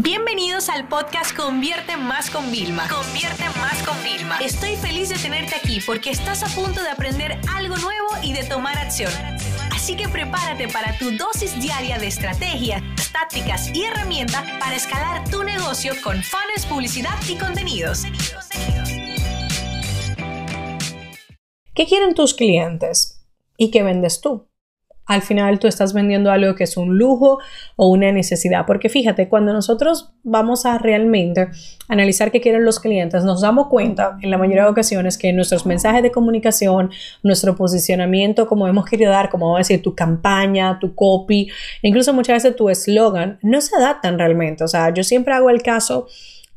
Bienvenidos al podcast Convierte Más con Vilma. Convierte Más con Vilma. Estoy feliz de tenerte aquí porque estás a punto de aprender algo nuevo y de tomar acción. Así que prepárate para tu dosis diaria de estrategias, tácticas y herramientas para escalar tu negocio con fans, publicidad y contenidos. ¿Qué quieren tus clientes? ¿Y qué vendes tú? Al final tú estás vendiendo algo que es un lujo o una necesidad. Porque fíjate, cuando nosotros vamos a realmente analizar qué quieren los clientes, nos damos cuenta en la mayoría de ocasiones que nuestros mensajes de comunicación, nuestro posicionamiento, como hemos querido dar, como vamos a decir, tu campaña, tu copy, incluso muchas veces tu eslogan, no se adaptan realmente. O sea, yo siempre hago el caso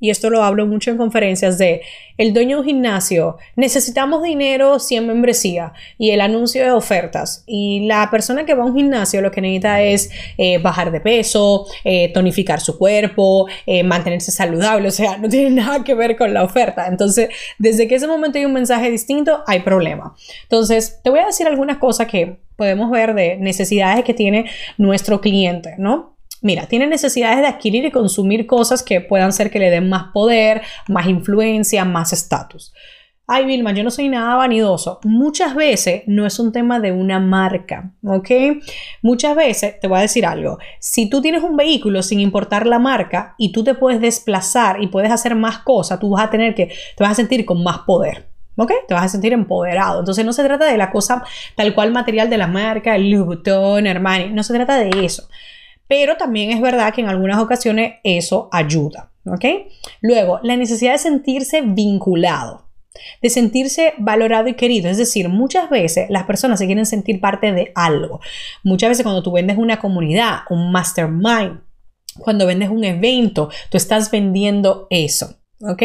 y esto lo hablo mucho en conferencias de el dueño de un gimnasio, necesitamos dinero en membresía y el anuncio de ofertas. Y la persona que va a un gimnasio lo que necesita es eh, bajar de peso, eh, tonificar su cuerpo, eh, mantenerse saludable, o sea, no tiene nada que ver con la oferta. Entonces, desde que ese momento hay un mensaje distinto, hay problema. Entonces, te voy a decir algunas cosas que podemos ver de necesidades que tiene nuestro cliente, ¿no? Mira, tiene necesidades de adquirir y consumir cosas que puedan ser que le den más poder, más influencia, más estatus. Ay, Vilma, yo no soy nada vanidoso. Muchas veces no es un tema de una marca, ¿ok? Muchas veces, te voy a decir algo, si tú tienes un vehículo sin importar la marca y tú te puedes desplazar y puedes hacer más cosas, tú vas a tener que, te vas a sentir con más poder. ¿Ok? Te vas a sentir empoderado. Entonces no se trata de la cosa tal cual material de la marca, el Louis Vuitton, Armani, no se trata de eso pero también es verdad que en algunas ocasiones eso ayuda. Luego, la necesidad de sentirse vinculado, de sentirse valorado y querido. Es decir, muchas veces las personas se quieren sentir parte de algo. Muchas veces cuando tú vendes una comunidad, un mastermind, cuando vendes un evento, tú estás vendiendo eso. ¿Ok?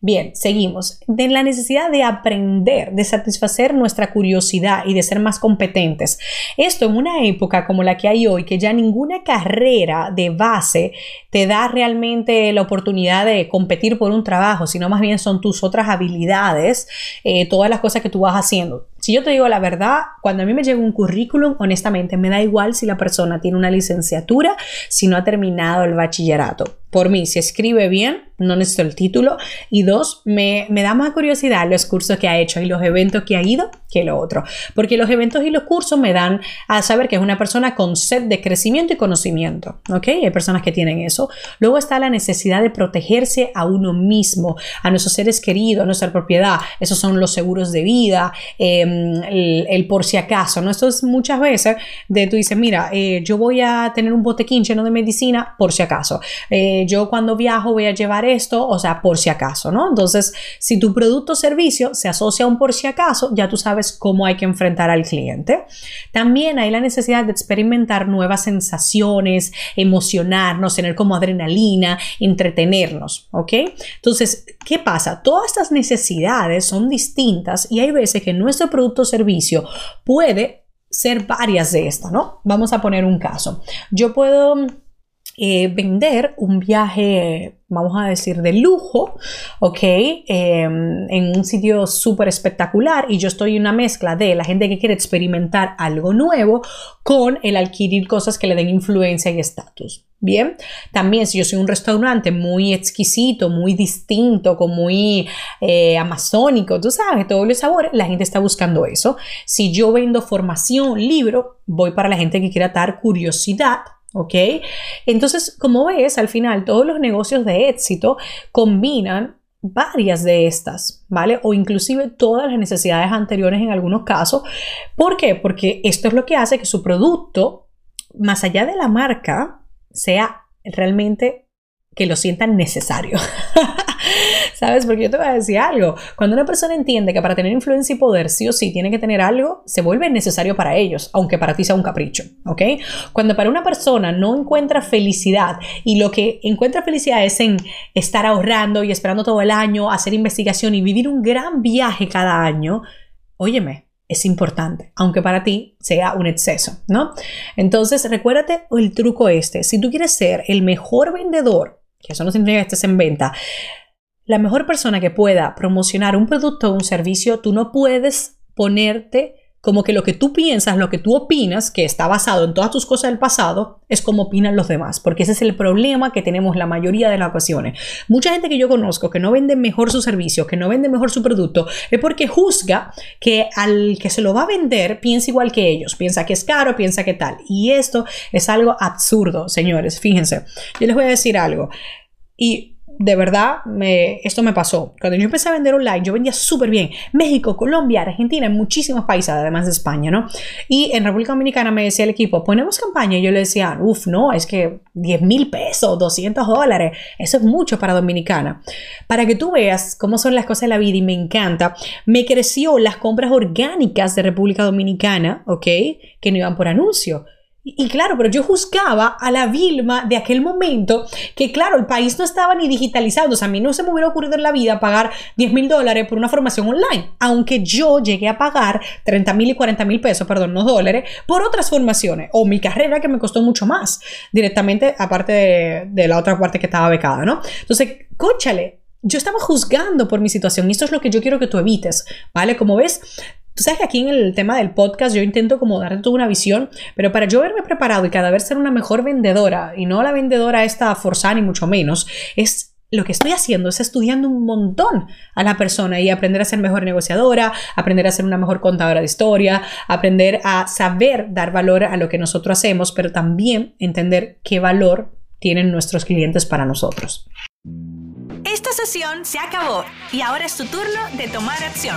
Bien, seguimos. De la necesidad de aprender, de satisfacer nuestra curiosidad y de ser más competentes. Esto en una época como la que hay hoy, que ya ninguna carrera de base te da realmente la oportunidad de competir por un trabajo, sino más bien son tus otras habilidades, eh, todas las cosas que tú vas haciendo. Si yo te digo la verdad, cuando a mí me llega un currículum, honestamente me da igual si la persona tiene una licenciatura, si no ha terminado el bachillerato. Por mí, si escribe bien, no necesito el título. Y dos, me, da más curiosidad los cursos que ha hecho y los eventos que ha ido que lo otro. Porque los eventos y los cursos me dan a saber que es una persona con sed de crecimiento y conocimiento. ¿Ok? Hay personas que tienen eso. Luego está la necesidad de protegerse a uno mismo, a nuestros seres queridos, a nuestra propiedad. Esos son los seguros de vida, em, el, por si acaso. ¿no? Esto es muchas veces de tú dices, mira, eh, yo voy a tener un botequín lleno de medicina por si acaso. Eh, yo cuando viajo voy a llevar esto, o sea, por si acaso, ¿no? Entonces, si tu producto o servicio se asocia a un por si acaso, ya tú sabes cómo hay que enfrentar al cliente. También hay la necesidad de experimentar nuevas sensaciones, emocionarnos, tener como adrenalina, entretenernos, ¿ok? Entonces, ¿qué pasa? Todas estas necesidades son distintas y hay veces que nuestro producto o servicio puede ser varias de estas, ¿no? Vamos a poner un caso. Yo puedo eh, vender un viaje, vamos a decir, de lujo, ¿ok? Em, en un sitio súper espectacular y yo estoy en una mezcla de la gente que quiere experimentar algo nuevo con el adquirir cosas que le den influencia y estatus. Bien, también si yo soy un restaurante muy exquisito, muy distinto, con muy eh, amazónico, tú sabes, todos los sabores, la gente está buscando eso. Si yo vendo formación, libro, voy para la gente que quiera dar curiosidad ¿ok? Entonces, como ves, al final todos los negocios de éxito combinan varias de estas, ¿vale? O inclusive todas las necesidades anteriores en algunos casos. ¿Por qué? Porque esto es lo que hace que su producto, más allá de la marca, sea realmente que lo sientan necesario. ¿Sabes? Porque yo te voy a decir algo. Cuando una persona entiende que para tener influencia y poder sí o sí tiene que tener algo, se vuelve necesario para ellos, aunque para ti sea un capricho, ¿ok? Cuando para una persona no encuentra felicidad y lo que encuentra felicidad es en estar ahorrando y esperando todo el año, hacer investigación y vivir un gran viaje cada año, óyeme, es importante, aunque para ti sea un exceso, ¿no? Entonces, recuérdate el truco este. Si tú quieres ser el mejor vendedor, que eso no significa que estés en venta, la mejor persona que pueda promocionar un producto o un servicio, tú no puedes ponerte como que lo que tú piensas, lo que tú opinas, que está basado en todas tus cosas del pasado, es como opinan los demás, porque ese es el problema que tenemos la mayoría de las ocasiones. Mucha gente que yo conozco que no vende mejor su servicio, que no vende mejor su producto, es porque juzga que al que se lo va a vender piensa igual que ellos, piensa que es caro, piensa que tal. Y esto es algo absurdo, señores, fíjense. Yo les voy a decir algo. Y de verdad, me, esto me pasó. Cuando yo empecé a vender online, yo vendía súper bien. México, Colombia, Argentina, en muchísimos países, además de España, ¿no? Y en República Dominicana me decía el equipo, ponemos campaña. Y yo le decía, uff, no, es que 10 mil pesos, 200 dólares, eso es mucho para Dominicana. Para que tú veas cómo son las cosas de la vida y me encanta, me creció las compras orgánicas de República Dominicana, ¿ok? Que no iban por anuncio. Y claro, pero yo juzgaba a la Vilma de aquel momento que, claro, el país no estaba ni digitalizado. O sea, a mí no se me hubiera ocurrido en la vida pagar 10 mil dólares por una formación online, aunque yo llegué a pagar 30 mil y 40 mil pesos, perdón, no dólares, por otras formaciones o mi carrera que me costó mucho más directamente, aparte de, la otra parte que estaba becada, ¿no? Entonces, cóchale, yo estaba juzgando por mi situación y esto es lo que yo quiero que tú evites, ¿vale? Como ves, Tú sabes que aquí en el tema del podcast yo intento como darte toda una visión, pero para yo verme preparado y cada vez ser una mejor vendedora y no la vendedora esta forzada ni mucho menos, es lo que estoy haciendo es estudiando un montón a la persona y aprender a ser mejor negociadora, aprender a ser una mejor contadora de historia, aprender a saber dar valor a lo que nosotros hacemos, pero también entender qué valor tienen nuestros clientes para nosotros. Esta sesión se acabó y ahora es tu turno de tomar acción.